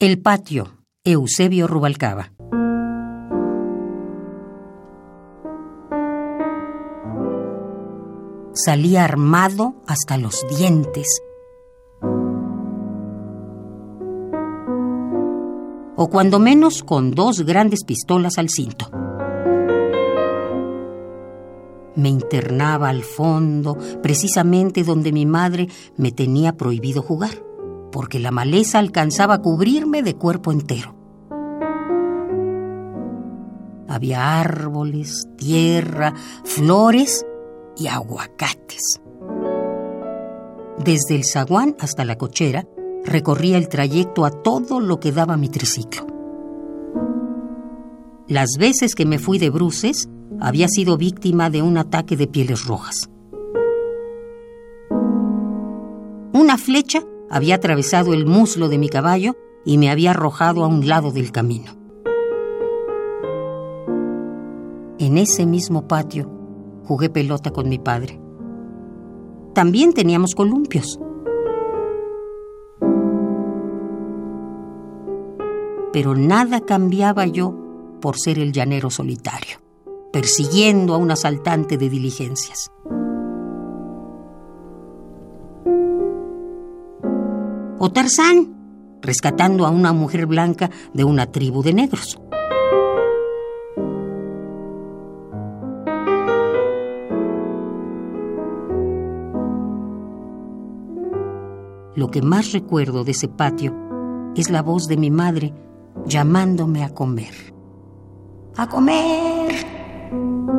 El patio, Eusebio Rubalcaba. Salía armado hasta los dientes. O cuando menos con dos grandes pistolas al cinto. Me internaba al fondo, precisamente donde mi madre me tenía prohibido jugar porque la maleza alcanzaba a cubrirme de cuerpo entero. Había árboles, tierra, flores y aguacates. Desde el zaguán hasta la cochera recorría el trayecto a todo lo que daba mi triciclo. Las veces que me fui de bruces, había sido víctima de un ataque de pieles rojas. Una flecha había atravesado el muslo de mi caballo y me había arrojado a un lado del camino. En ese mismo patio jugué pelota con mi padre. También teníamos columpios. Pero nada cambiaba yo por ser el llanero solitario, persiguiendo a un asaltante de diligencias. O Tarzán, rescatando a una mujer blanca de una tribu de negros. Lo que más recuerdo de ese patio es la voz de mi madre llamándome a comer. ¡A comer!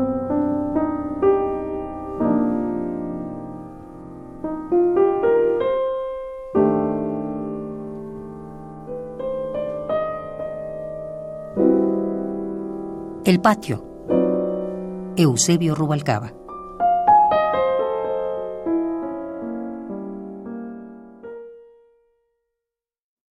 El patio. Eusebio Rubalcaba.